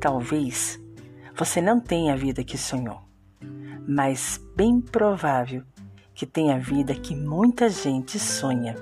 Talvez você não tenha a vida que sonhou, mas bem provável que tenha a vida que muita gente sonha.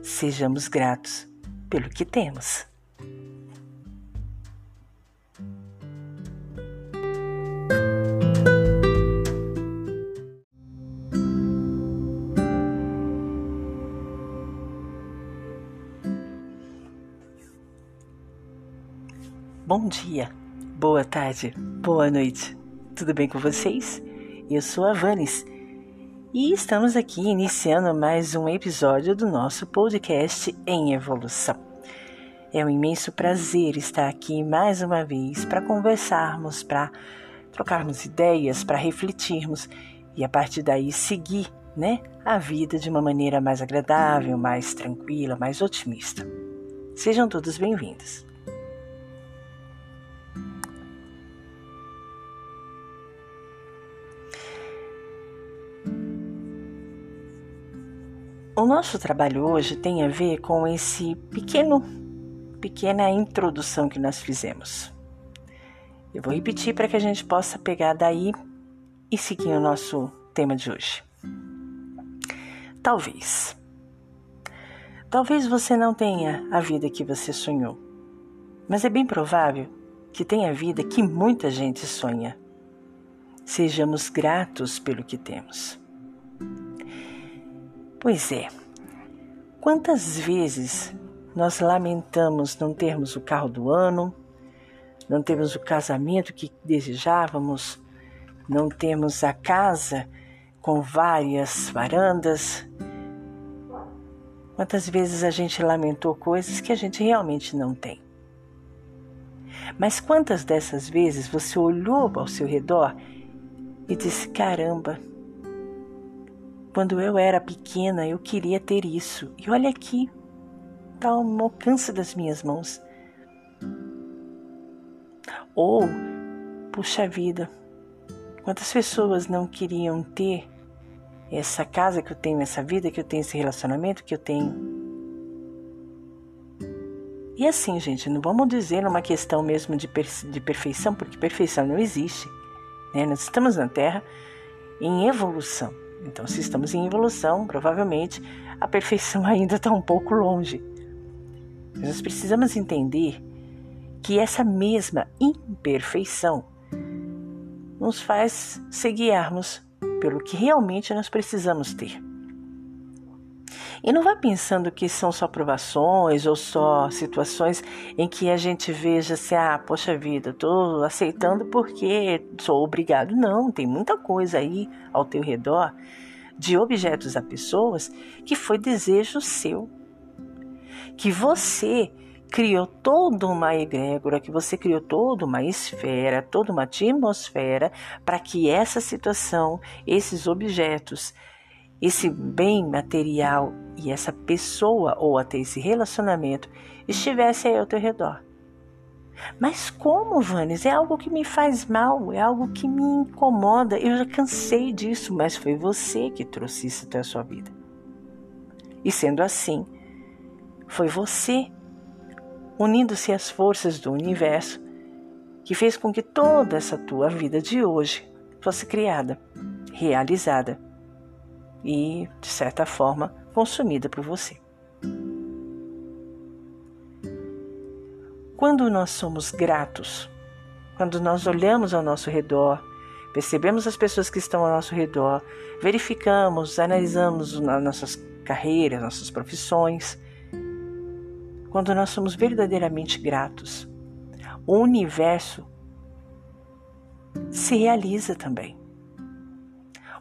Sejamos gratos pelo que temos. Bom dia, boa tarde, boa noite. Tudo bem com vocês? Eu sou a Vanes e estamos aqui iniciando mais um episódio do nosso podcast em evolução. É um imenso prazer estar aqui mais uma vez para conversarmos, para trocarmos ideias, para refletirmos e a partir daí seguir, né, a vida de uma maneira mais agradável, mais tranquila, mais otimista. Sejam todos bem-vindos. Nosso trabalho hoje tem a ver com esse pequeno, pequena introdução que nós fizemos. Eu vou repetir para que a gente possa pegar daí e seguir o nosso tema de hoje. Talvez. Talvez você não tenha a vida que você sonhou, mas é bem provável que tenha a vida que muita gente sonha. Sejamos gratos pelo que temos. Pois é, quantas vezes nós lamentamos não termos o carro do ano, não termos o casamento que desejávamos, não termos a casa com várias varandas. Quantas vezes a gente lamentou coisas que a gente realmente não tem. Mas quantas dessas vezes você olhou ao seu redor e disse: caramba, quando eu era pequena, eu queria ter isso. E olha aqui, está ao alcance das minhas mãos. Ou, puxa vida, quantas pessoas não queriam ter essa casa que eu tenho, essa vida que eu tenho, esse relacionamento que eu tenho. E assim, gente, não vamos dizer uma questão mesmo de, de perfeição, porque perfeição não existe. Né? Nós estamos na Terra em evolução. Então, se estamos em evolução, provavelmente a perfeição ainda está um pouco longe. Mas nós precisamos entender que essa mesma imperfeição nos faz se guiarmos pelo que realmente nós precisamos ter. E não vá pensando que são só provações ou só situações em que a gente veja assim, ah, poxa vida, estou aceitando porque sou obrigado. Não, tem muita coisa aí ao teu redor de objetos a pessoas que foi desejo seu. Que você criou toda uma egrégora, que você criou toda uma esfera, toda uma atmosfera para que essa situação, esses objetos, esse bem material e essa pessoa ou até esse relacionamento estivesse aí ao teu redor. Mas como, Vanes? É algo que me faz mal, é algo que me incomoda. Eu já cansei disso, mas foi você que trouxe isso até a sua vida. E sendo assim, foi você, unindo-se às forças do universo, que fez com que toda essa tua vida de hoje fosse criada, realizada e, de certa forma, consumida por você. Quando nós somos gratos, quando nós olhamos ao nosso redor, percebemos as pessoas que estão ao nosso redor, verificamos, analisamos nossas carreiras, nossas profissões, quando nós somos verdadeiramente gratos, o universo se realiza também.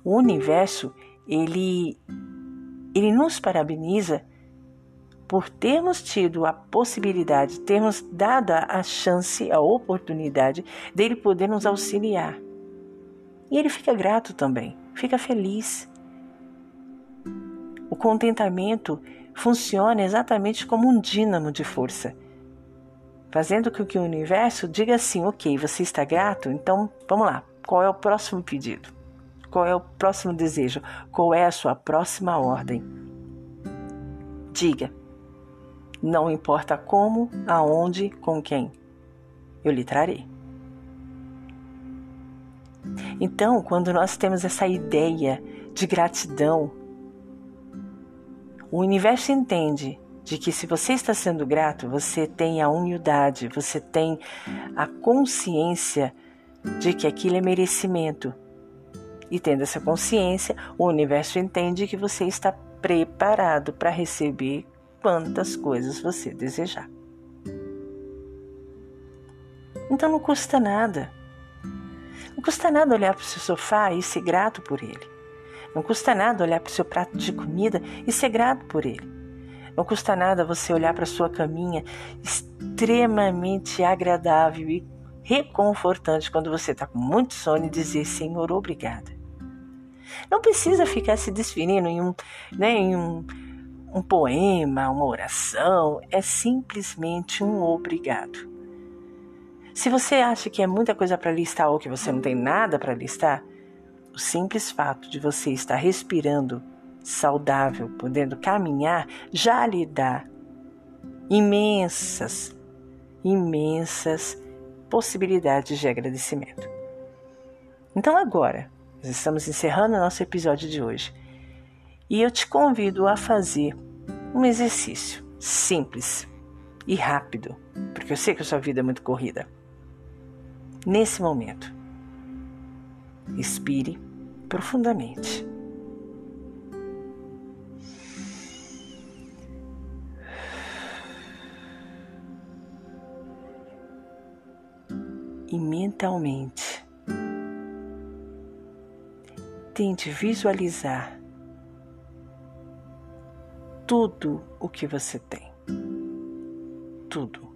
O universo ele, ele nos parabeniza por termos tido a possibilidade, termos dado a chance, a oportunidade dele poder nos auxiliar. E ele fica grato também, fica feliz. O contentamento funciona exatamente como um dínamo de força, fazendo com que o universo diga assim: ok, você está grato, então vamos lá, qual é o próximo pedido? Qual é o próximo desejo? Qual é a sua próxima ordem? Diga. Não importa como, aonde, com quem, eu lhe trarei. Então, quando nós temos essa ideia de gratidão, o universo entende de que se você está sendo grato, você tem a humildade, você tem a consciência de que aquilo é merecimento. E tendo essa consciência, o universo entende que você está preparado para receber quantas coisas você desejar. Então não custa nada. Não custa nada olhar para o seu sofá e ser grato por ele. Não custa nada olhar para o seu prato de comida e ser grato por ele. Não custa nada você olhar para a sua caminha extremamente agradável e reconfortante quando você está com muito sono e dizer Senhor, obrigada. Não precisa ficar se desferindo em um, né, em um, um poema, uma oração, é simplesmente um obrigado. Se você acha que é muita coisa para listar ou que você não tem nada para listar, o simples fato de você estar respirando saudável, podendo caminhar, já lhe dá imensas, imensas possibilidades de agradecimento. Então agora, nós estamos encerrando o nosso episódio de hoje e eu te convido a fazer um exercício simples e rápido, porque eu sei que a sua vida é muito corrida. Nesse momento, expire profundamente. E mentalmente tente visualizar tudo o que você tem. Tudo.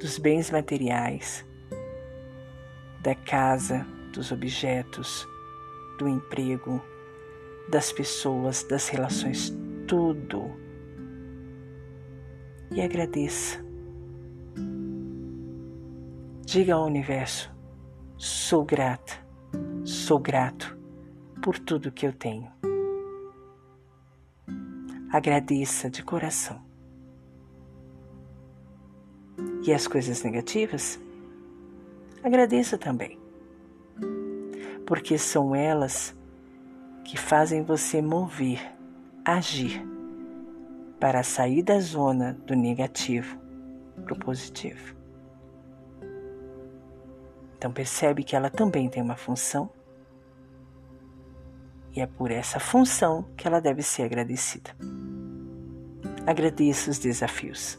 Dos bens materiais, da casa, dos objetos, do emprego, das pessoas, das relações, tudo. E agradeça. Diga ao universo: sou grata, sou grato por tudo que eu tenho. Agradeça de coração. E as coisas negativas? Agradeça também porque são elas que fazem você mover, agir para sair da zona do negativo para o positivo. Então percebe que ela também tem uma função e é por essa função que ela deve ser agradecida. Agradeça os desafios.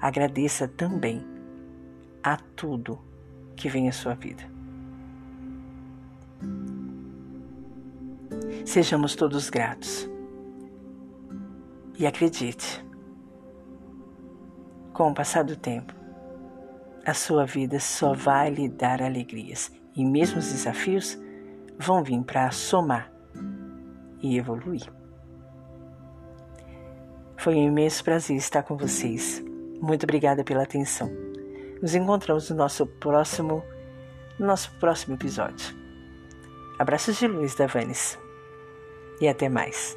Agradeça também a tudo que vem à sua vida. Sejamos todos gratos. E acredite, com o passar do tempo, a sua vida só vai lhe dar alegrias e mesmo os desafios vão vir para somar e evoluir. Foi um imenso prazer estar com vocês. Muito obrigada pela atenção. Nos encontramos no nosso próximo, no nosso próximo episódio. Abraços de luz da Vanes e até mais.